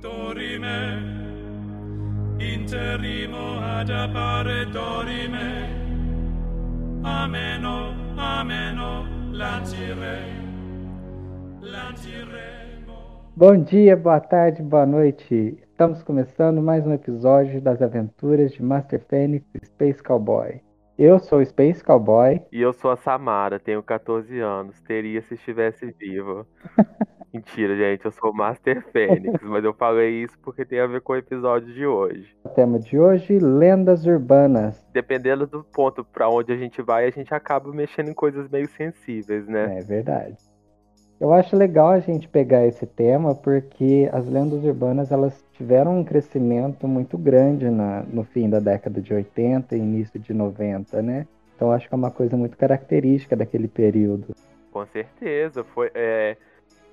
Dorime, interimo ad appare dorime, ameno, ameno. Bom dia, boa tarde, boa noite. Estamos começando mais um episódio das aventuras de Master Fênix Space Cowboy. Eu sou o Space Cowboy. E eu sou a Samara, tenho 14 anos. Teria se estivesse vivo. Mentira, gente, eu sou o Master Fênix, mas eu falei isso porque tem a ver com o episódio de hoje. O tema de hoje, lendas urbanas. Dependendo do ponto para onde a gente vai, a gente acaba mexendo em coisas meio sensíveis, né? É verdade. Eu acho legal a gente pegar esse tema porque as lendas urbanas elas tiveram um crescimento muito grande na, no fim da década de 80 e início de 90, né? Então acho que é uma coisa muito característica daquele período. Com certeza, foi é,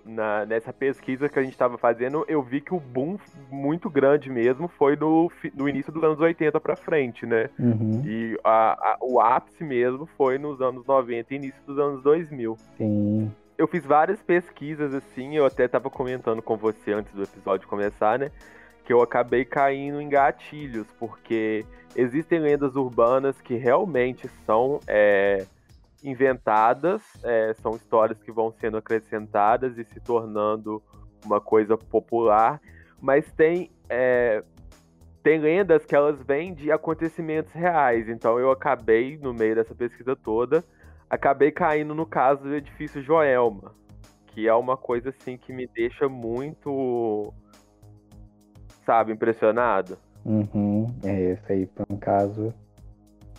na, nessa pesquisa que a gente estava fazendo, eu vi que o boom muito grande mesmo foi no, no início dos anos 80 para frente, né? Uhum. E a, a, o ápice mesmo foi nos anos 90 e início dos anos 2000. Sim. Eu fiz várias pesquisas assim, eu até estava comentando com você antes do episódio começar, né? Que eu acabei caindo em gatilhos, porque existem lendas urbanas que realmente são é, inventadas, é, são histórias que vão sendo acrescentadas e se tornando uma coisa popular, mas tem é, tem lendas que elas vêm de acontecimentos reais. Então eu acabei no meio dessa pesquisa toda acabei caindo no caso do edifício Joelma, que é uma coisa assim que me deixa muito, sabe, impressionado. Uhum. É, esse aí foi um caso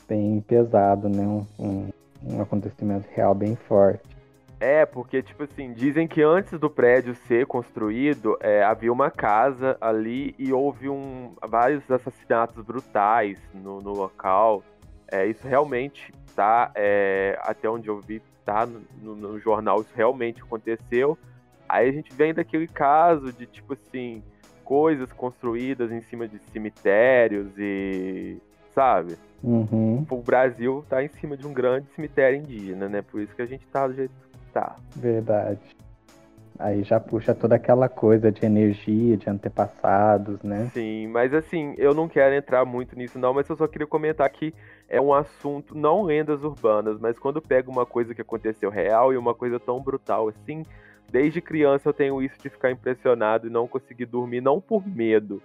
bem pesado, né? Um, um, um acontecimento real bem forte. É, porque, tipo assim, dizem que antes do prédio ser construído, é, havia uma casa ali e houve um, vários assassinatos brutais no, no local. É, isso realmente tá, é, até onde eu vi, tá no, no, jornal, isso realmente aconteceu. Aí a gente vem daquele caso de, tipo assim, coisas construídas em cima de cemitérios e. sabe? Uhum. O Brasil tá em cima de um grande cemitério indígena, né? Por isso que a gente tá do jeito que tá. Verdade. Aí já puxa toda aquela coisa de energia, de antepassados, né? Sim, mas assim, eu não quero entrar muito nisso não, mas eu só queria comentar que é um assunto, não lendas urbanas, mas quando pega uma coisa que aconteceu real e uma coisa tão brutal assim, desde criança eu tenho isso de ficar impressionado e não conseguir dormir, não por medo,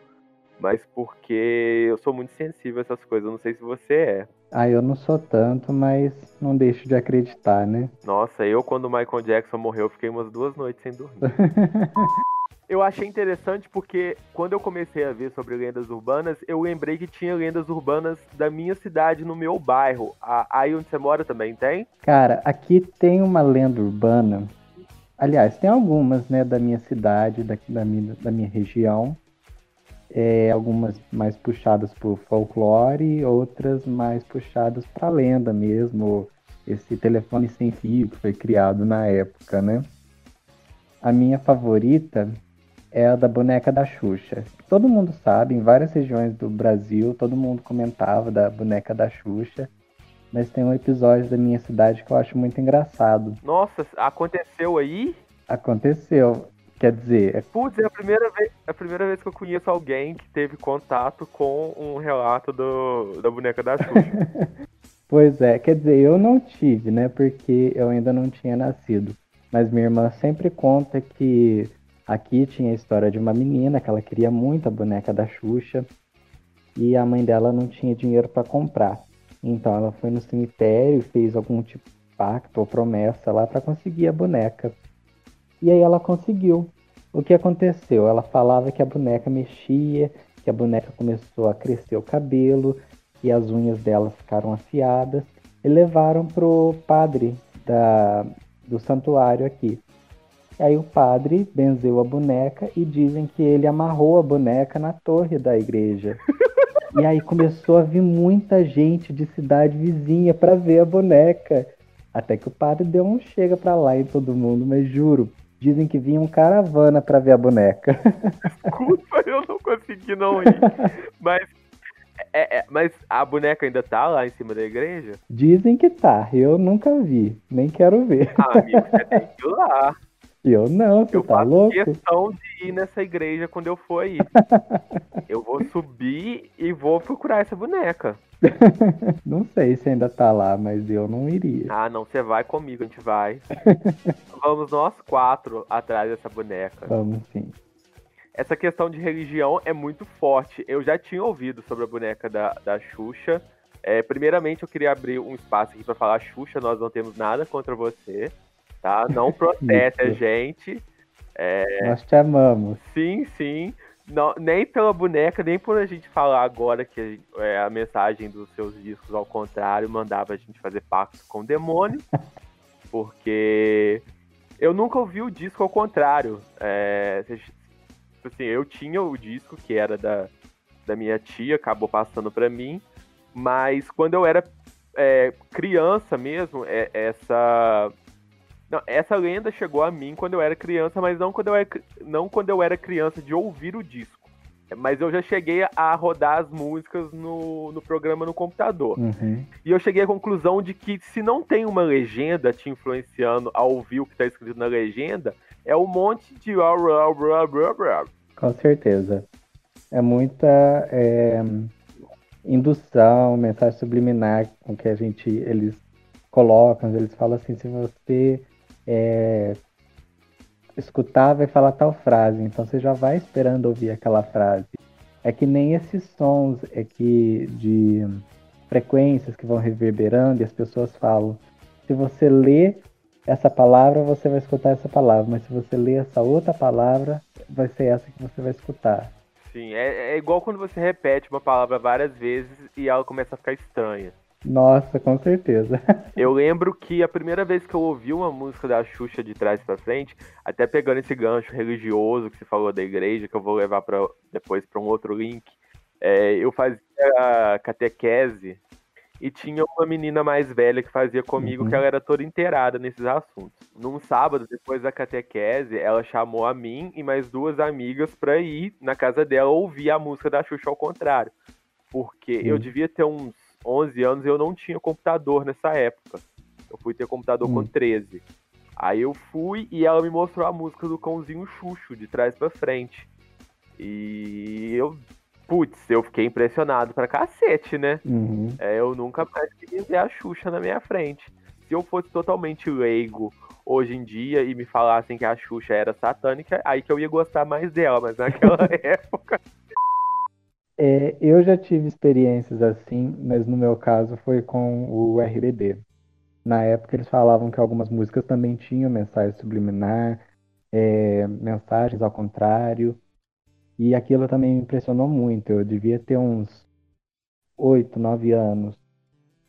mas porque eu sou muito sensível a essas coisas, eu não sei se você é. Ah, eu não sou tanto, mas não deixo de acreditar, né? Nossa, eu quando o Michael Jackson morreu, fiquei umas duas noites sem dormir. eu achei interessante porque quando eu comecei a ver sobre lendas urbanas, eu lembrei que tinha lendas urbanas da minha cidade, no meu bairro. Aí onde você mora também tem? Cara, aqui tem uma lenda urbana. Aliás, tem algumas, né, da minha cidade, da, da, minha, da minha região é, algumas mais puxadas por folclore, outras mais puxadas para lenda mesmo, esse telefone sem fio que foi criado na época, né? A minha favorita é a da boneca da Xuxa. Todo mundo sabe, em várias regiões do Brasil, todo mundo comentava da boneca da Xuxa. Mas tem um episódio da minha cidade que eu acho muito engraçado. Nossa, aconteceu aí? Aconteceu. Quer dizer. É Putz, é a primeira vez, é a primeira vez que eu conheço alguém que teve contato com um relato do, da boneca da Xuxa. pois é, quer dizer, eu não tive, né? Porque eu ainda não tinha nascido. Mas minha irmã sempre conta que aqui tinha a história de uma menina que ela queria muito a boneca da Xuxa e a mãe dela não tinha dinheiro para comprar. Então ela foi no cemitério e fez algum tipo de pacto ou promessa lá para conseguir a boneca. E aí ela conseguiu. O que aconteceu? Ela falava que a boneca mexia, que a boneca começou a crescer o cabelo e as unhas dela ficaram afiadas e levaram pro padre da, do santuário aqui. Aí o padre benzeu a boneca e dizem que ele amarrou a boneca na torre da igreja. E aí começou a vir muita gente de cidade vizinha para ver a boneca. Até que o padre deu um chega para lá em todo mundo, mas juro, Dizem que vinha um caravana para ver a boneca. Desculpa, eu não consegui não ir. Mas, é, é, mas a boneca ainda tá lá em cima da igreja? Dizem que tá. Eu nunca vi. Nem quero ver. Ah, amigo, você tem que ir lá. Eu não, você Eu tá faço louco? questão de ir nessa igreja quando eu for aí. eu vou subir e vou procurar essa boneca. Não sei se ainda tá lá, mas eu não iria. Ah, não, você vai comigo, a gente vai. Vamos nós quatro atrás dessa boneca. Vamos sim. Essa questão de religião é muito forte. Eu já tinha ouvido sobre a boneca da, da Xuxa. É, primeiramente, eu queria abrir um espaço aqui para falar, Xuxa, nós não temos nada contra você, tá? Não processe a gente. Nós te amamos. Sim, sim. Não, nem pela boneca, nem por a gente falar agora que é, a mensagem dos seus discos, ao contrário, mandava a gente fazer pacto com o demônio. porque eu nunca ouvi o disco ao contrário. É, cês- assim, eu tinha o disco que era da, da minha tia, acabou passando pra mim. Mas quando eu era é, criança mesmo, é- essa não, essa lenda chegou a mim quando eu era criança, mas não quando eu era, não quando eu era criança de ouvir o disco. Mas eu já cheguei a rodar as músicas no, no programa no computador. Uhum. E eu cheguei à conclusão de que se não tem uma legenda te influenciando a ouvir o que está escrito na legenda, é um monte de. Com certeza. É muita é, indução, mensagem subliminar com que a gente eles colocam. Eles falam assim, se você é, escutar, vai falar tal frase. Então você já vai esperando ouvir aquela frase. É que nem esses sons é que de frequências que vão reverberando e as pessoas falam. Se você lê essa palavra, você vai escutar essa palavra, mas se você lê essa outra palavra, vai ser essa que você vai escutar. Sim, é, é igual quando você repete uma palavra várias vezes e ela começa a ficar estranha. Nossa, com certeza. Eu lembro que a primeira vez que eu ouvi uma música da Xuxa de trás pra frente, até pegando esse gancho religioso que você falou da igreja, que eu vou levar pra, depois para um outro link, é, eu fazia catequese e tinha uma menina mais velha que fazia comigo Uhum. que ela era toda inteirada nesses assuntos. Num sábado, depois da catequese, ela chamou a mim e mais duas amigas pra ir na casa dela ouvir a música da Xuxa ao contrário. Porque eu Sim. devia ter uns 11 anos e eu não tinha computador nessa época. Eu fui ter computador com Hum. 13. Aí eu fui e ela me mostrou a música do cãozinho Xuxo, de trás pra frente. E eu, putz, eu fiquei impressionado pra cacete, né? Uhum. É, eu nunca mais queria ver a Xuxa na minha frente. Se eu fosse totalmente leigo hoje em dia e me falassem que a Xuxa era satânica, aí que eu ia gostar mais dela, mas naquela época. É, eu já tive experiências assim, mas no meu caso foi com o RBD. Na época eles falavam que algumas músicas também tinham mensagem subliminar, é, mensagens ao contrário, e aquilo também me impressionou muito. Eu devia ter uns 8, 9 anos.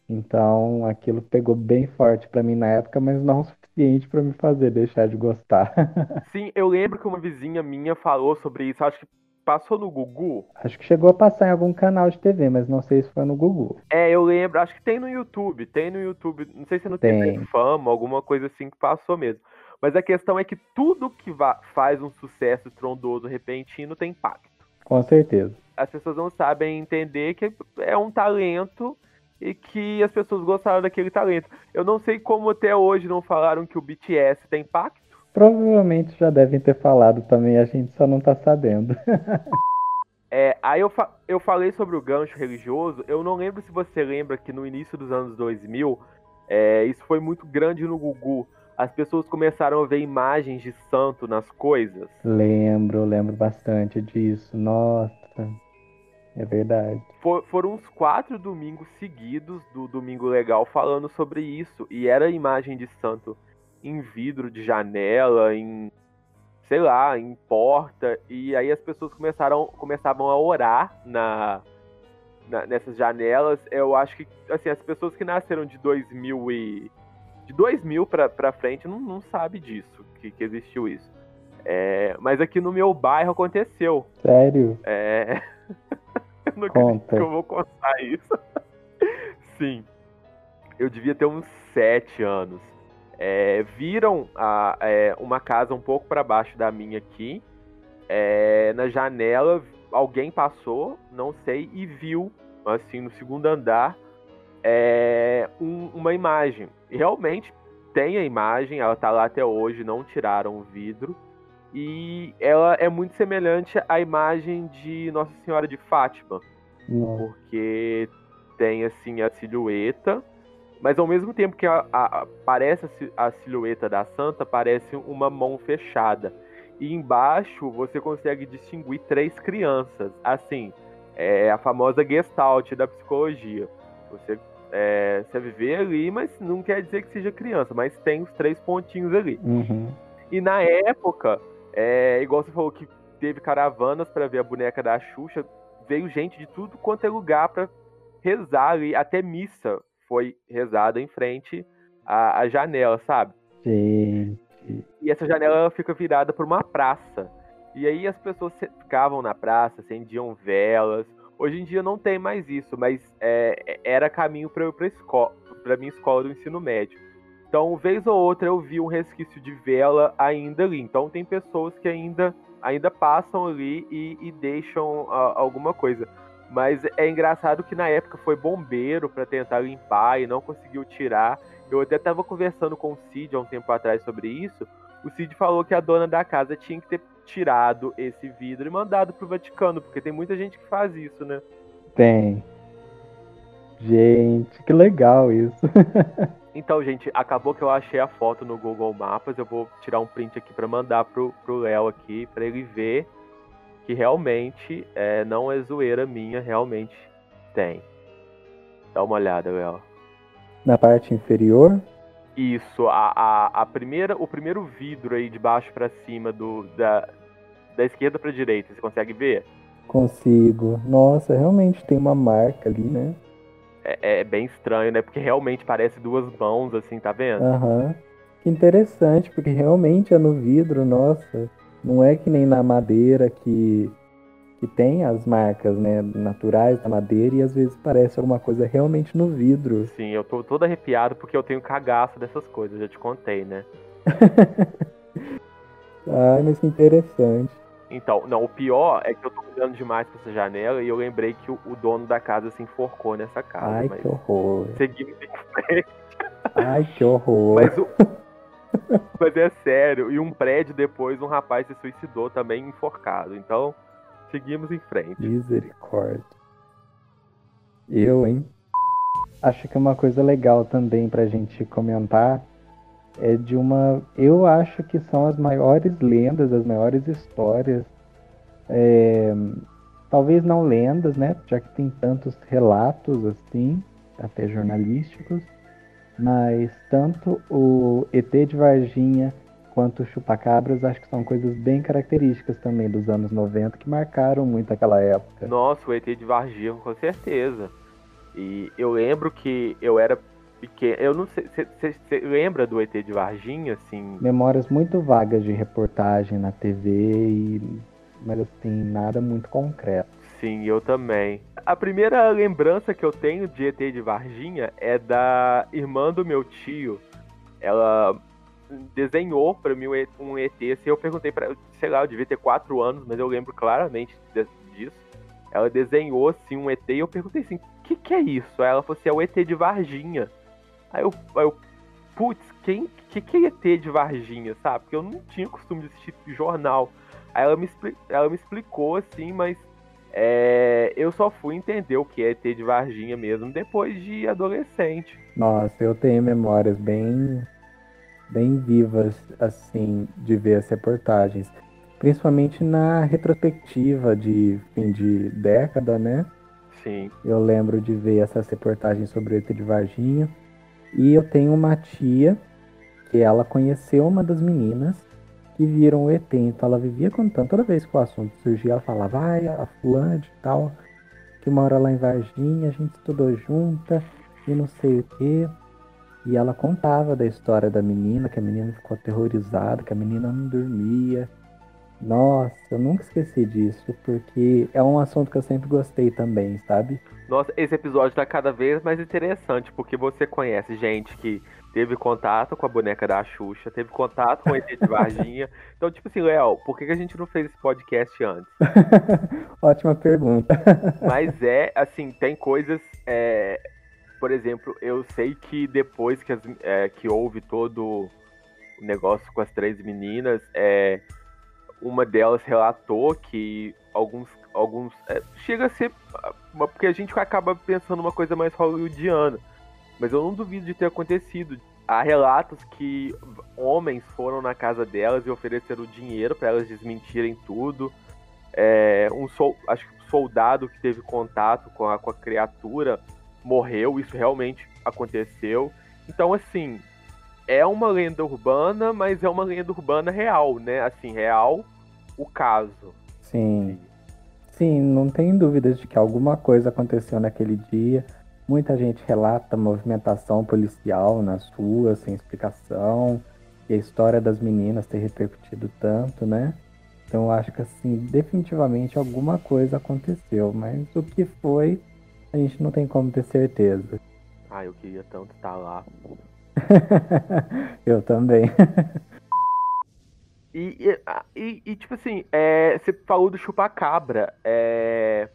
Então aquilo pegou bem forte pra mim na época, mas não o suficiente pra me fazer deixar de gostar. Sim, eu lembro que uma vizinha minha falou sobre isso, acho que passou no Gugu. Acho que chegou a passar em algum canal de TV, mas não sei se foi no Gugu. É, eu lembro, acho que tem no YouTube, tem no YouTube, não sei se no TV Tem. Fama, alguma coisa assim que passou mesmo. Mas a questão é que tudo que faz um sucesso estrondoso repentino tem impacto. Com certeza. As pessoas não sabem entender que é um talento e que as pessoas gostaram daquele talento. Eu não sei como até hoje não falaram que o BTS tem impacto. Provavelmente já devem ter falado também, a gente só não tá sabendo. É, aí eu, fa- eu falei sobre o gancho religioso. Eu não lembro se você lembra que no início dos anos 2000, é, isso foi muito grande no Gugu. As pessoas começaram a ver imagens de santo nas coisas. Lembro, lembro bastante disso. Nossa, é verdade. For- foram uns quatro domingos seguidos do Domingo Legal falando sobre isso. E era imagem de santo em vidro de janela, em sei lá, em porta. E aí as pessoas começaram, começavam a orar na, na- nessas janelas. Eu acho que assim, as pessoas que nasceram de 2000 e de 2000 pra, pra frente não, não sabe disso, que, que existiu isso. É, mas aqui no meu bairro aconteceu. Sério? É. eu não acredito Conta. que eu vou contar isso. Sim. Eu devia ter uns sete anos. É, viram a- é, uma casa um pouco para baixo da minha aqui. É, na janela, alguém passou, não sei, e viu, assim, no segundo andar, é, um- uma imagem. Realmente tem a imagem, ela tá lá até hoje, não tiraram o vidro. E ela é muito semelhante à imagem de Nossa Senhora de Fátima. Não. Porque tem assim a silhueta, mas ao mesmo tempo que a, a, parece a si- a silhueta da santa, parece uma mão fechada. E embaixo você consegue distinguir três crianças. Assim, é a famosa gestalt da psicologia. Você, é, você vê ali, mas não quer dizer que seja criança, mas tem os três pontinhos ali. Uhum. E na época, é, igual você falou que teve caravanas para ver a boneca da Xuxa, veio gente de tudo quanto é lugar para rezar ali, até missa foi rezada em frente à, à janela, sabe? Gente. E essa janela ela fica virada para uma praça. E aí as pessoas ficavam na praça, acendiam velas. Hoje em dia não tem mais isso, mas é, era caminho para para escola, para minha escola do ensino médio. Então, vez ou outra eu vi um resquício de vela ainda ali. Então, tem pessoas que ainda ainda passam ali e, e deixam ah, alguma coisa. Mas é engraçado que na época foi bombeiro para tentar limpar e não conseguiu tirar. Eu até estava conversando com o Cid há um tempo atrás sobre isso. O Cid falou que a dona da casa tinha que ter tirado esse vidro e mandado pro Vaticano, porque tem muita gente que faz isso, né? Tem. Gente, que legal isso. Então, gente, acabou que eu achei a foto no Google Maps. Eu vou tirar um print aqui para mandar pro pro Léo aqui, para ele ver que realmente é, não é zoeira minha, realmente tem. Dá uma olhada, Léo. Na parte inferior, Isso, a, a, a primeira, o primeiro vidro aí de baixo para cima do da, da esquerda para direita, você consegue ver? consigo. Nossa, realmente tem uma marca ali, né? É, é bem estranho, né? Porque realmente parece duas mãos, assim, tá vendo? Aham. Que interessante, porque realmente é no vidro, nossa. Não é que nem na madeira que, que tem as marcas, né, naturais da madeira e às vezes parece alguma coisa realmente no vidro. Sim, eu tô todo arrepiado porque eu tenho cagaço dessas coisas, já te contei, né? Ai, mas que interessante. Então, não, o pior é que eu tô olhando demais pra essa janela e eu lembrei que o, o dono da casa se enforcou nessa casa. Ai, que horror. seguimos em frente. Ai, que horror. Mas, o... mas é sério, e um prédio depois um rapaz se suicidou também enforcado. Então, seguimos em frente. Misericórdia. Eu, hein? Acho que uma coisa legal também pra gente comentar é de uma. Eu acho que são as maiores lendas, as maiores histórias. é, Talvez não lendas, né? Já que tem tantos relatos assim, até jornalísticos. Mas tanto o ET de Varginha quanto o Chupacabras acho que são coisas bem características também dos anos 90 que marcaram muito aquela época. Nossa, o ET de Varginha, com certeza. E eu lembro que eu era pequeno. Eu não sei. Você lembra do ET de Varginha, assim? Memórias muito vagas de reportagem na TV, e... mas assim, nada muito concreto. Sim, eu também. A primeira lembrança que eu tenho de ET de Varginha é da irmã do meu tio. Ela desenhou pra mim um ET. Assim, eu perguntei pra sei lá, eu devia ter quatro anos, mas eu lembro claramente disso. Ela desenhou assim um ET e eu perguntei assim: o que, que é isso? Aí ela falou assim: é o ET de Varginha. Aí eu, aí eu putz, quem que, que é ET de Varginha, sabe? Porque eu não tinha costume de assistir jornal. Aí ela me, ela me explicou assim, mas é, eu só fui entender o que é ET de Varginha mesmo depois de adolescente. Nossa, eu tenho memórias bem, bem vivas, assim, de ver as reportagens. Principalmente na retrospectiva de fim de década, né? Sim. Eu lembro de ver essas reportagens sobre o ET de Varginha. E eu tenho uma tia que ela conheceu uma das meninas que viram o ET. Então ela vivia contando, toda vez que o assunto surgia, ela falava, ai, a fulana de tal, que mora lá em Varginha, a gente estudou junta e não sei o quê. E ela contava da história da menina, que a menina ficou aterrorizada, que a menina não dormia. Nossa, eu nunca esqueci disso, porque é um assunto que eu sempre gostei também, sabe? Nossa, esse episódio tá cada vez mais interessante, porque você conhece gente que teve contato com a boneca da Xuxa, teve contato com o ET de Varginha. Então, tipo assim, Léo, por que a gente não fez esse podcast antes? Ótima pergunta. Mas é, assim, tem coisas. é, por exemplo, eu sei que depois que, as, é, que houve todo o negócio com as três meninas, é, uma delas relatou que alguns. alguns é, chega a ser. Porque a gente acaba pensando uma coisa mais hollywoodiana. Mas eu não duvido de ter acontecido. Há relatos que homens foram na casa delas e ofereceram dinheiro para elas desmentirem tudo. É, um sol, acho que um soldado que teve contato com a, com a criatura morreu, isso realmente aconteceu. Então, assim, é uma lenda urbana, mas é uma lenda urbana real, né? Assim, real o caso. Sim. Sim, não tem dúvidas de que alguma coisa aconteceu naquele dia. Muita gente relata movimentação policial nas ruas sem explicação. E a história das meninas ter repercutido tanto, né? Então eu acho que assim, definitivamente alguma coisa aconteceu, mas o que foi, a gente não tem como ter certeza. Ah, eu queria tanto estar lá. eu também. e, e, e, tipo assim, é, você falou do chupacabra. É,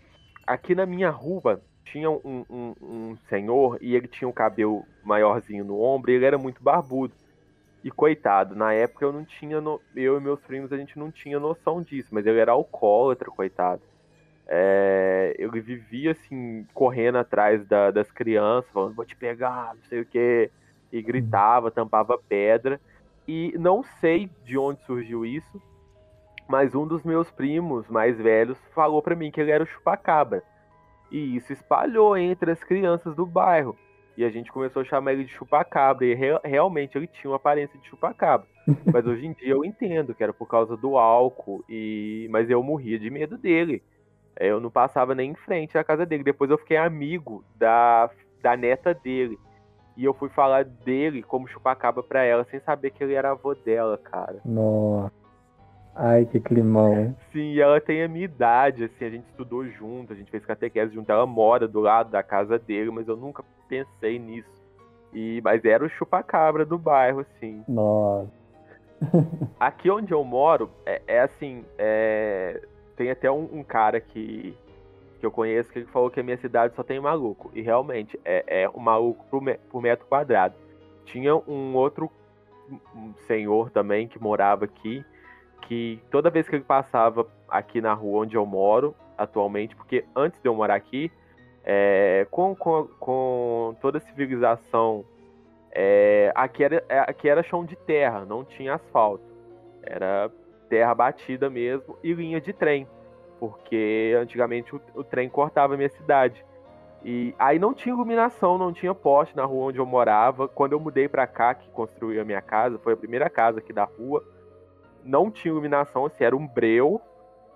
aqui na minha rua tinha um, um, um senhor e ele tinha um cabelo maiorzinho no ombro e ele era muito barbudo. E coitado, na época eu não tinha. No... Eu e meus primos a gente não tinha noção disso, mas ele era alcoólatra, coitado. É... Ele vivia assim, correndo atrás da, das crianças, falando, vou te pegar, não sei o que. E gritava, tampava pedra. E não sei de onde surgiu isso, mas um dos meus primos mais velhos falou para mim que ele era o chupacabra. E isso espalhou entre as crianças do bairro. E a gente começou a chamar ele de chupacabra. E re realmente ele tinha uma aparência de chupacabra. Mas hoje em dia eu entendo que era por causa do álcool. e Mas eu morria de medo dele. Eu não passava nem em frente à casa dele. Depois eu fiquei amigo da, da neta dele. E eu fui falar dele como chupacabra pra ela, sem saber que ele era avô dela, cara. Nossa. Ai, que climão. Sim, ela tem a minha idade, assim, a gente estudou junto, a gente fez catequese junto, ela mora do lado da casa dele, mas eu nunca pensei nisso. E, mas era o chupacabra do bairro, assim. Nossa. Aqui onde eu moro, é, é assim, é, tem até um, um, cara que, que eu conheço que falou que a minha cidade só tem maluco. E realmente, é, é um maluco por, me, por metro quadrado. Tinha um outro senhor também que morava aqui, que toda vez que ele passava aqui na rua onde eu moro atualmente, porque antes de eu morar aqui, é, com, com, com, toda a civilização, é, aqui, era, é, aqui era chão de terra, não tinha asfalto. Era terra batida mesmo e linha de trem, porque antigamente o, o trem cortava a minha cidade. E aí não tinha iluminação, não tinha poste na rua onde eu morava. Quando eu mudei para cá, que construí a minha casa, foi a primeira casa aqui da rua não tinha iluminação, assim, era um breu,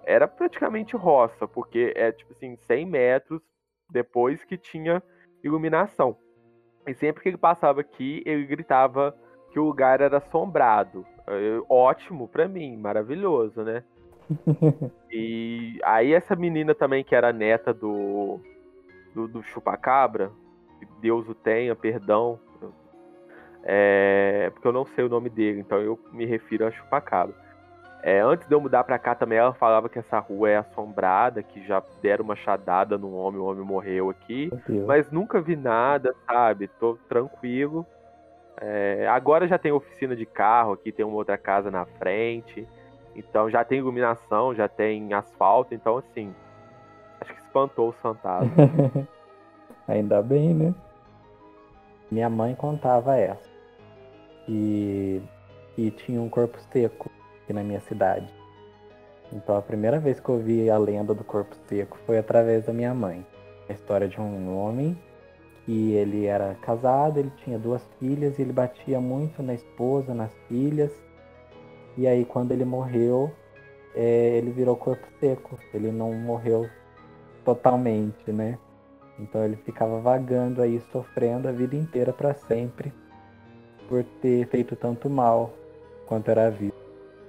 era praticamente roça, porque é tipo assim, 100 metros depois que tinha iluminação. E sempre que ele passava aqui, ele gritava que o lugar era assombrado. Ótimo para mim, maravilhoso, né? e aí essa menina também que era neta do, do, do chupacabra, Deus o tenha, perdão, é, porque eu não sei o nome dele, então eu me refiro a Chupacabra. É, antes de eu mudar pra cá também, ela falava que essa rua é assombrada, que já deram uma chadada no homem, o homem morreu aqui. Mas nunca vi nada, sabe? Tô tranquilo. É, agora já tem oficina de carro aqui, tem uma outra casa na frente. Então já tem iluminação, já tem asfalto, então assim. Acho que espantou o fantasma. Ainda bem, né? Minha mãe contava essa e, e tinha um corpo seco aqui na minha cidade. Então a primeira vez que eu vi a lenda do corpo seco foi através da minha mãe. A história de um homem que ele era casado, ele tinha duas filhas e ele batia muito na esposa, nas filhas. E aí quando ele morreu, é, ele virou corpo seco. Ele não morreu totalmente, né? Então ele ficava vagando aí, sofrendo a vida inteira para sempre por ter feito tanto mal quanto era vivo.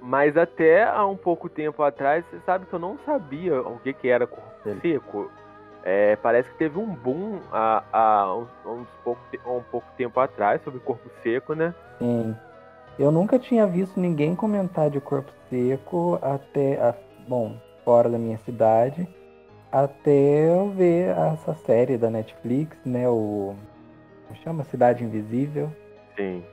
Mas até há um pouco tempo atrás, você sabe que eu não sabia o que, que era corpo seco. É, parece que teve um boom há, há uns, uns pouco, um pouco tempo atrás sobre corpo seco, né? Sim. Eu nunca tinha visto ninguém comentar de corpo seco até, a, bom, fora da minha cidade, até eu ver essa série da Netflix, né? O chama Cidade Invisível. Sim.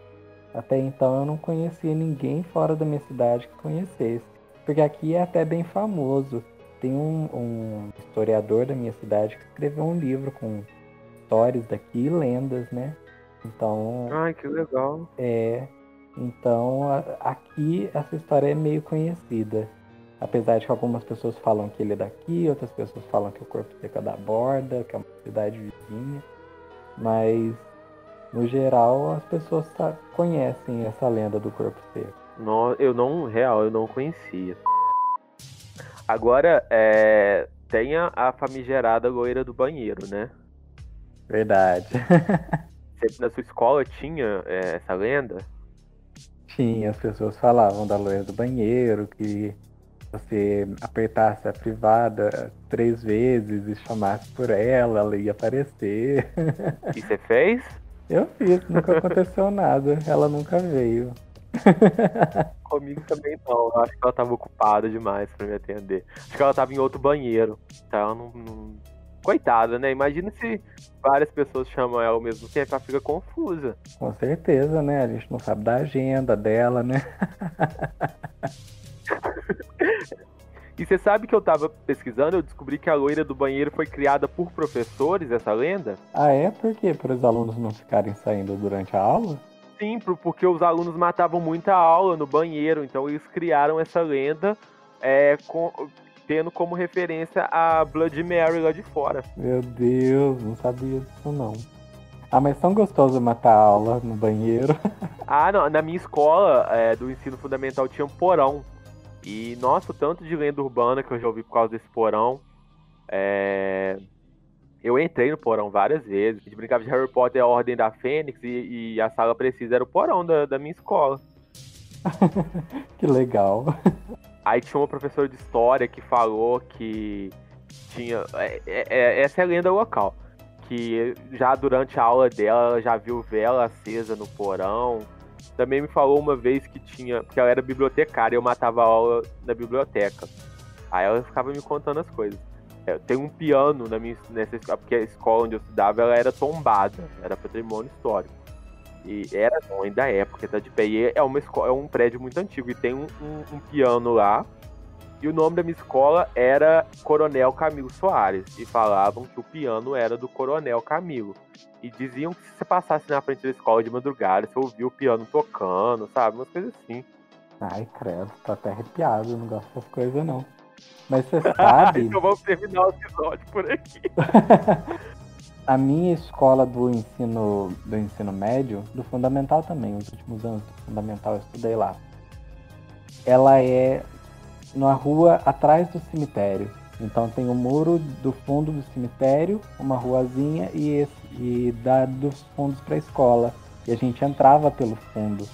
Até então eu não conhecia ninguém fora da minha cidade que conhecesse. Porque aqui é até bem famoso. Tem um, um historiador da minha cidade que escreveu um livro com histórias daqui e lendas, né? Então. Ai, que legal. É. Então aqui essa história é meio conhecida. Apesar de que algumas pessoas falam que ele é daqui, outras pessoas falam que o corpo seco é da borda, que é uma cidade vizinha. Mas no geral as pessoas sa- conhecem essa lenda do corpo seco. No, eu não, real, eu não conhecia. Agora, é, tem a, famigerada loira do banheiro, né? Verdade. Na sua escola tinha é, essa lenda? Tinha, as pessoas falavam da loira do banheiro, que você apertasse a privada três vezes e chamasse por ela, ela ia aparecer. E você fez? Eu fiz, nunca aconteceu nada. Ela nunca veio. Comigo também não. Eu acho que ela tava ocupada demais pra me atender. Acho que ela tava em outro banheiro. Então ela não. não- Coitada, né? Imagina se várias pessoas chamam ela ao mesmo tempo, ela fica confusa. Com certeza, né? A gente não sabe da agenda dela, né? E você sabe que eu tava pesquisando, eu descobri que a loira do banheiro foi criada por professores, essa lenda? Ah, é? Por quê? Para os alunos não ficarem saindo durante a aula? Sim, porque os alunos matavam muita aula no banheiro, então eles criaram essa lenda é, com- tendo como referência a Blood Mary lá de fora. Meu Deus, não sabia disso não. Ah, mas tão gostoso matar aula no banheiro. Ah, não, na minha escola é, do ensino fundamental tinha um porão. E, nossa, o tanto de lenda urbana que eu já ouvi por causa desse porão. É, Eu entrei no porão várias vezes. A gente brincava de Harry Potter e a Ordem da Fênix e, e a sala precisa era o porão da, da minha escola. que legal. Aí tinha uma professora de história que falou que tinha. é- é- é- essa é a lenda local. Que já durante a aula dela ela já viu vela acesa no porão. Também me falou uma vez que tinha. Porque ela era bibliotecária e eu matava a aula na biblioteca. Aí ela ficava me contando as coisas. É, Tem um piano na minha, nessa escola, porque a escola onde eu estudava ela era tombada, era patrimônio histórico. E era, não, ainda é, porque tá de pé. E é, uma escola, é um prédio muito antigo e tem um, um- um piano lá. E o nome da minha escola era Coronel Camilo Soares. E falavam que o piano era do Coronel Camilo. E diziam que se você passasse na frente da escola de madrugada, você ouvia o piano tocando, sabe? Umas coisas assim. Ai, credo, tô até arrepiado, não gosto dessas coisas não. Mas você sabe, então vamos terminar o episódio por aqui. a minha escola do ensino do ensino médio, do fundamental também, os últimos anos do fundamental eu estudei lá. Ela é na rua atrás do cemitério. Então tem o muro do fundo do cemitério, uma ruazinha e, esse, e dá dos fundos para a escola. E a gente entrava pelo fundo.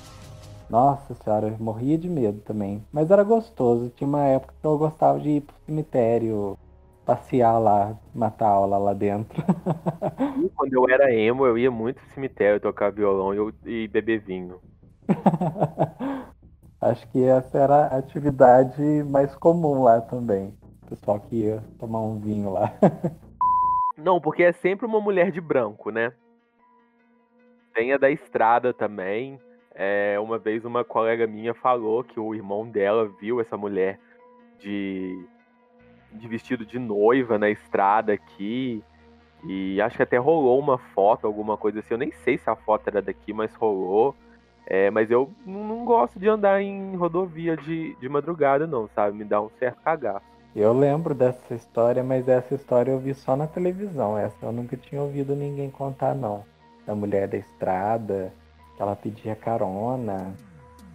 Nossa senhora, eu morria de medo também. Mas era gostoso. Tinha uma época que eu gostava de ir pro cemitério, passear lá, matar aula lá dentro. Quando eu era emo, eu ia muito pro cemitério tocar violão e, eu- e beber vinho. Acho que essa era a atividade mais comum lá também. O pessoal que ia tomar um vinho lá. Não, porque é sempre uma mulher de branco, né? Tem a da estrada também. É, uma vez uma colega minha falou que o irmão dela viu essa mulher de, de vestido de noiva na estrada aqui. E acho que até rolou uma foto, alguma coisa assim. Eu nem sei se a foto era daqui, mas rolou. É, mas eu não gosto de andar em rodovia de, de madrugada, não, sabe? Me dá um certo cagaço. Eu lembro dessa história, mas essa história eu vi só na televisão. Essa eu nunca tinha ouvido ninguém contar, não. Da mulher da estrada, que ela pedia carona.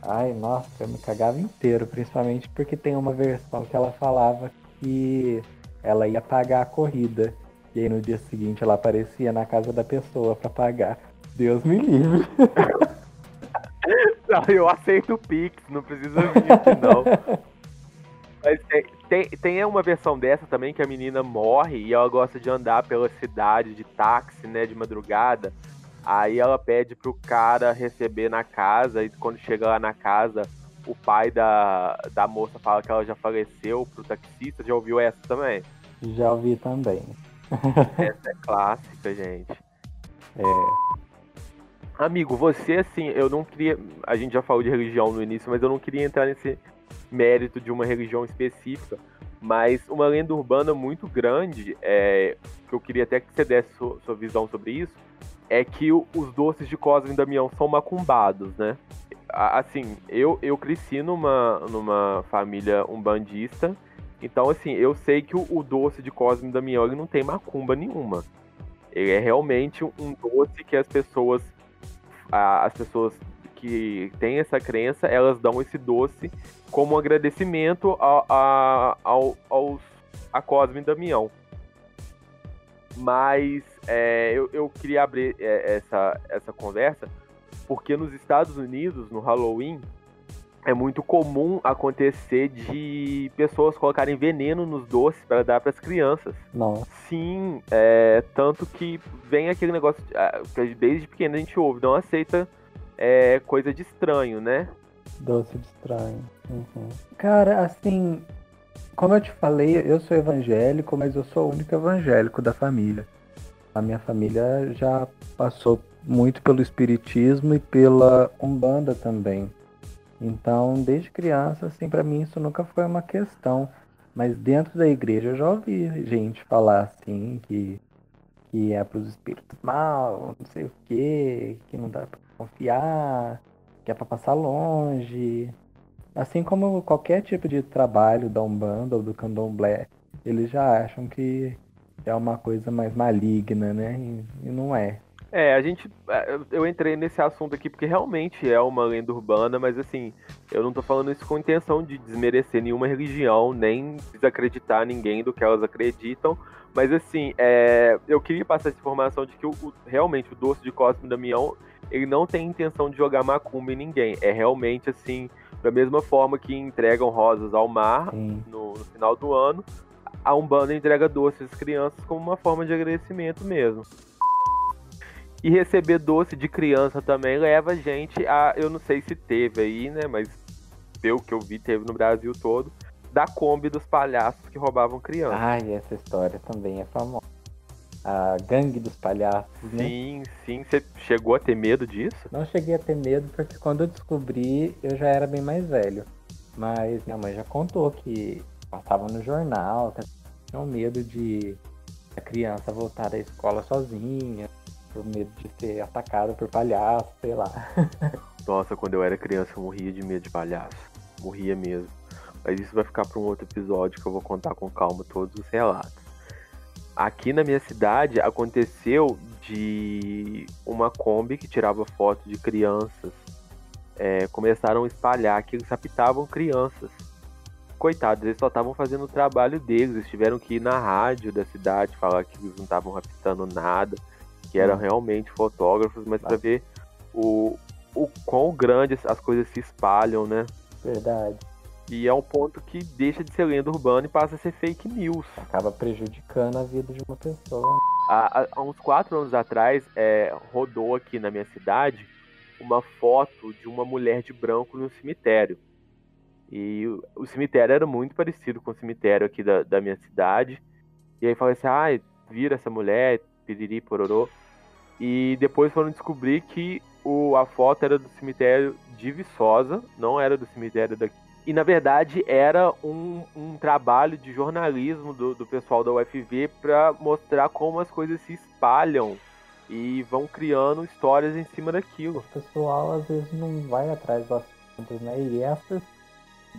Ai, nossa, eu me cagava inteiro, principalmente porque tem uma versão que ela falava que ela ia pagar a corrida. E aí no dia seguinte ela aparecia na casa da pessoa pra pagar. Deus me livre. Não, eu aceito o Pix, não precisa vir aqui não. Mas tem, tem, tem uma versão dessa também que a menina morre e ela gosta de andar pela cidade de táxi, né, de madrugada. Aí ela pede pro cara receber na casa e quando chega lá na casa, o pai da, da moça fala que ela já faleceu pro taxista. Já ouviu essa também? Já ouvi também. Essa é clássica, gente. É. Amigo, você assim, eu não queria. A gente já falou de religião no início, mas eu não queria entrar nesse mérito de uma religião específica. Mas uma lenda urbana muito grande, é, que eu queria até que você desse sua, sua visão sobre isso, é que o, os doces de Cosme e Damião são macumbados, né? Assim, eu, eu cresci numa, numa família umbandista, então assim, eu sei que o, o doce de Cosme e Damião ele não tem macumba nenhuma. Ele é realmente um doce que as pessoas, as pessoas que têm essa crença, elas dão esse doce como agradecimento a, a, ao, aos, a Cosme e Damião. Mas é, eu, eu, queria abrir é, essa, essa conversa porque nos Estados Unidos, no Halloween, é muito comum acontecer de pessoas colocarem veneno nos doces para dar para as crianças. Não. Sim, é, tanto que vem aquele negócio ah, que desde pequeno a gente ouve, não aceita é, coisa de estranho, né? Doce de estranho. Uhum. Cara, assim, como eu te falei, eu sou evangélico, mas eu sou o único evangélico da família. A minha família já passou muito pelo espiritismo e pela umbanda também. Então, desde criança, assim, para mim isso nunca foi uma questão. Mas dentro da igreja eu já ouvi gente falar assim que que é para os espíritos mal, não sei o que, que não dá para confiar, que é para passar longe. Assim como qualquer tipo de trabalho da Umbanda ou do Candomblé, eles já acham que é uma coisa mais maligna, né? E, e não é. É, a gente. É, eu entrei nesse assunto aqui porque realmente é uma lenda urbana, mas assim, eu não tô falando isso com intenção de desmerecer nenhuma religião, nem desacreditar ninguém do que elas acreditam. Mas assim, é, eu queria passar essa informação de que o, o, realmente o doce de Cosme Damião, ele não tem intenção de jogar macumba em ninguém. É realmente assim, da mesma forma que entregam rosas ao mar no, no, final do ano, a Umbanda entrega doces às crianças como uma forma de agradecimento mesmo. E receber doce de criança também leva a gente a. Eu não sei se teve aí, né? Mas pelo que eu vi, teve no Brasil todo. Da Kombi dos palhaços que roubavam crianças. Ai, essa história também é famosa. A gangue dos palhaços, né? Sim, sim. Você chegou a ter medo disso? Não cheguei a ter medo, porque quando eu descobri, eu já era bem mais velho. Mas minha mãe já contou que passava no jornal, que tinham medo de a criança voltar da escola sozinha, por medo de ser atacado por palhaço, sei lá. Nossa, quando eu era criança eu morria de medo de palhaço. Morria mesmo. Mas isso vai ficar para um outro episódio que eu vou contar com calma todos os relatos. Aqui na minha cidade aconteceu de uma Kombi que tirava fotos de crianças. É, começaram a espalhar que eles raptavam crianças. Coitados, eles só estavam fazendo o trabalho deles. Eles tiveram que ir na rádio da cidade falar que eles não estavam raptando nada que eram hum. realmente fotógrafos, mas para ver o, o quão grandes as coisas se espalham, né? Verdade. E é um ponto que deixa de ser lenda urbana e passa a ser fake news. Acaba prejudicando a vida de uma pessoa. Há, há uns quatro anos atrás, é, rodou aqui na minha cidade uma foto de uma mulher de branco no cemitério. E o, cemitério era muito parecido com o cemitério aqui da, da minha cidade. E aí falei assim, ah, vira essa mulher, piriri, pororô. E depois foram descobrir que o, a foto era do cemitério de Viçosa, não era do cemitério daqui. E na verdade era um, um trabalho de jornalismo do, do pessoal da UFV para mostrar como as coisas se espalham e vão criando histórias em cima daquilo. O pessoal às vezes não vai atrás das assuntos, né? E essas,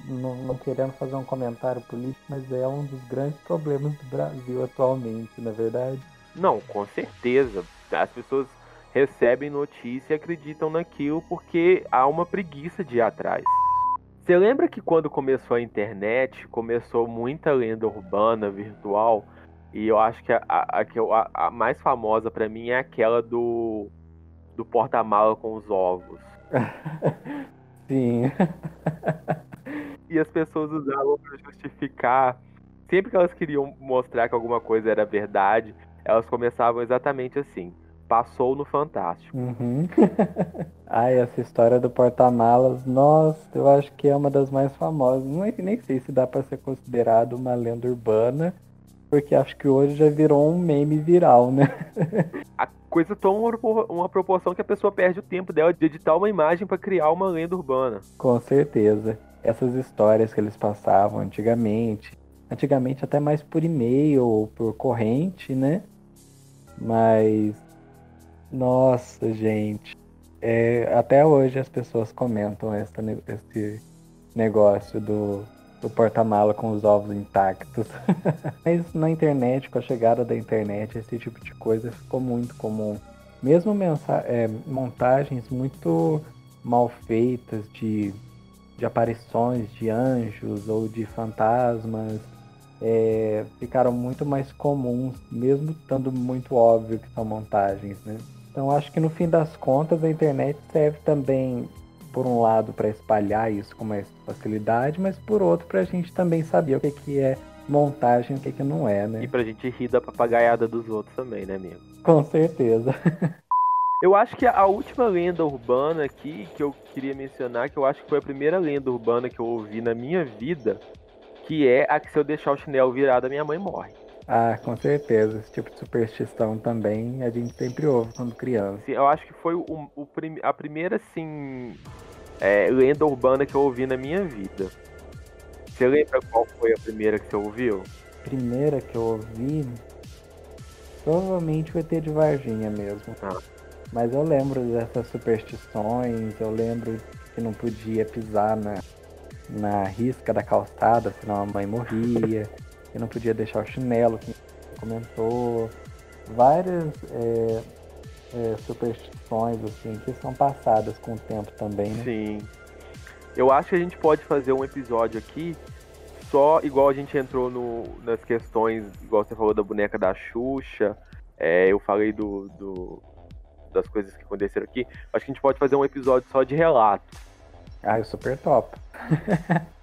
não, não, querendo fazer um comentário político, mas é um dos grandes problemas do Brasil atualmente, na é verdade. Não, com certeza. As pessoas recebem notícia e acreditam naquilo porque há uma preguiça de ir atrás. Você lembra que quando começou a internet, começou muita lenda urbana virtual? E eu acho que a, a, a, a mais famosa para mim é aquela do, do porta-mala com os ovos. Sim. e as pessoas usavam para justificar. Sempre que elas queriam mostrar que alguma coisa era verdade, elas começavam exatamente assim. Passou no Fantástico. Uhum. Ai, essa história do porta-malas, nossa, eu acho que é uma das mais famosas. Não é, nem sei se dá para ser considerado uma lenda urbana, porque acho que hoje já virou um meme viral, né? coisa toma uma, uma proporção que a pessoa perde o tempo dela de editar uma imagem para criar uma lenda urbana. Com certeza. Essas histórias que eles passavam antigamente, antigamente até mais por e-mail ou por corrente, né? Mas nossa, gente, é, até hoje as pessoas comentam essa, esse negócio do, do porta-mala com os ovos intactos. Mas na internet, com a chegada da internet, esse tipo de coisa ficou muito comum. Mesmo é, montagens muito mal feitas de, de aparições de anjos ou de fantasmas é, ficaram muito mais comuns, mesmo estando muito óbvio que são montagens, né? Então acho que no fim das contas a internet serve também por um lado para espalhar isso com mais facilidade, mas por outro para a gente também saber o que, que é montagem e o que, que não é, né? E pra gente rir da papagaiada dos outros também, né, amigo? Com certeza. eu acho que a última lenda urbana aqui que eu queria mencionar, que eu acho que foi a primeira lenda urbana que eu ouvi na minha vida, que é a que se eu deixar o chinelo virado, a minha mãe morre. Ah, com certeza. Esse tipo de superstição também a gente sempre ouve quando criança. Sim, eu acho que foi o, o prim, a primeira, assim, é, lenda urbana que eu ouvi na minha vida. Você lembra qual foi a primeira que você ouviu? Primeira que eu ouvi, provavelmente o ET de Varginha mesmo. Ah. Mas eu lembro dessas superstições, eu lembro que não podia pisar na, na risca da calçada, senão a mãe morria que não podia deixar o chinelo, que comentou. Várias é, é, superstições assim que são passadas com o tempo também, né? Sim. Eu acho que a gente pode fazer um episódio aqui só igual a gente entrou no, nas questões, igual você falou da boneca da Xuxa, é, eu falei do, do, das coisas que aconteceram aqui. Acho que a gente pode fazer um episódio só de relato. Ah, eu super top.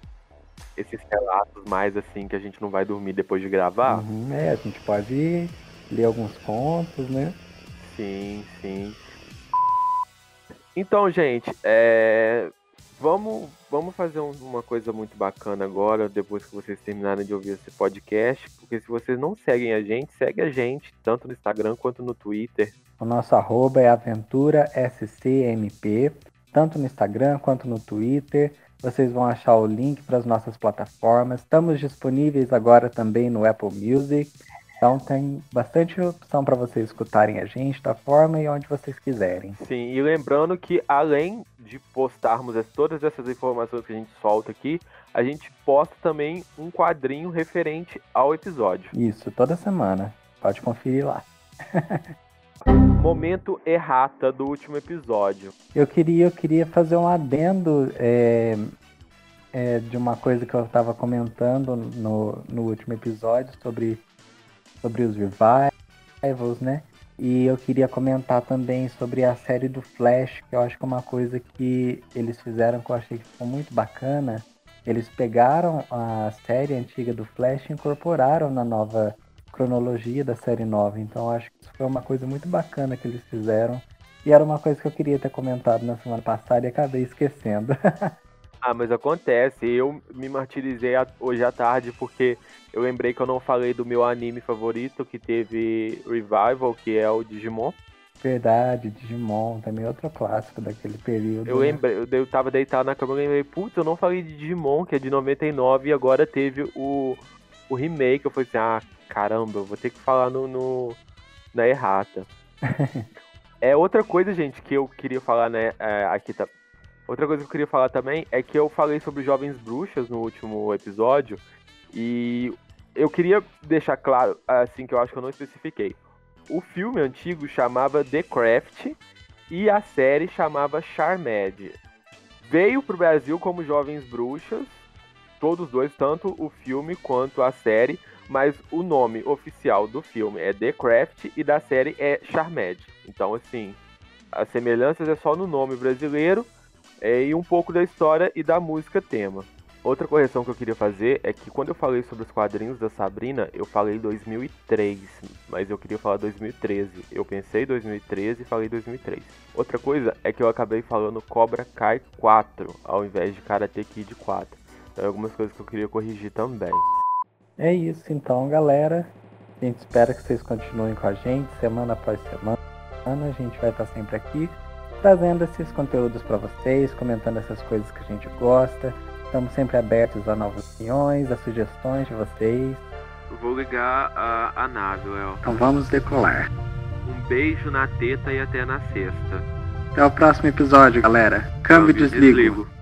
esses relatos mais assim que a gente não vai dormir depois de gravar. Uhum, é, a gente pode ler alguns contos, né? Sim, sim. Então, gente, é... vamos, vamos fazer uma coisa muito bacana agora, depois que vocês terminarem de ouvir esse podcast, porque se vocês não seguem a gente, segue a gente, tanto no Instagram quanto no Twitter. O nosso arroba é aventura scmp, tanto no Instagram quanto no Twitter. Vocês vão achar o link para as nossas plataformas. Estamos disponíveis agora também no Apple Music. Então tem bastante opção para vocês escutarem a gente da forma e onde vocês quiserem. Sim, e lembrando que além de postarmos todas essas informações que a gente solta aqui, a gente posta também um quadrinho referente ao episódio. Isso, toda semana. Pode conferir lá. Momento errata do último episódio. Eu queria, eu queria fazer um adendo é, é, de uma coisa que eu estava comentando no, no último episódio sobre, sobre os revivals, né? E eu queria comentar também sobre a série do Flash, que eu acho que é uma coisa que eles fizeram que eu achei que ficou muito bacana. Eles pegaram a série antiga do Flash e incorporaram na nova cronologia da série nova. Então acho que isso foi uma coisa muito bacana que eles fizeram. E era uma coisa que eu queria ter comentado na semana passada e acabei esquecendo. ah, mas acontece. Eu me martirizei hoje à tarde porque eu lembrei que eu não falei do meu anime favorito que teve revival, que é o Digimon. Verdade, Digimon, também outro clássico daquele período. Eu né? lembrei, eu, eu tava deitado na cama e lembrei, putz, eu não falei de Digimon, que é de 99, e agora teve o, o remake. Eu falei assim, ah, caramba, eu vou ter que falar no, no na errata. é outra coisa, gente, que eu queria falar, né? É, aqui tá. Outra coisa que eu queria falar também é que eu falei sobre jovens bruxas no último episódio e eu queria deixar claro, assim, que eu acho que eu não especifiquei. O filme antigo chamava The Craft e a série chamava Charmed. Veio pro Brasil como Jovens Bruxas, todos dois, tanto o filme quanto a série, mas o nome oficial do filme é The Craft e da série é Charmed. Então, assim, as semelhanças é só no nome brasileiro é, e um pouco da história e da música tema. Outra correção que eu queria fazer é que quando eu falei sobre os quadrinhos da Sabrina, eu falei 2003, mas eu queria falar 2013. Eu pensei 2013 e falei 2003. Outra coisa é que eu acabei falando Cobra Kai 4 ao invés de Karate Kid 4. Então, algumas coisas que eu queria corrigir também. É isso então, galera. A gente espera que vocês continuem com a gente semana após semana. A gente vai estar sempre aqui trazendo esses conteúdos para vocês, comentando essas coisas que a gente gosta. Estamos sempre abertos a novas opiniões, a sugestões de vocês. Eu vou ligar a, a nave, El. Então vamos decolar. Um beijo na teta e até na sexta. Até o próximo episódio, galera. Câmbio e desligo. desligo.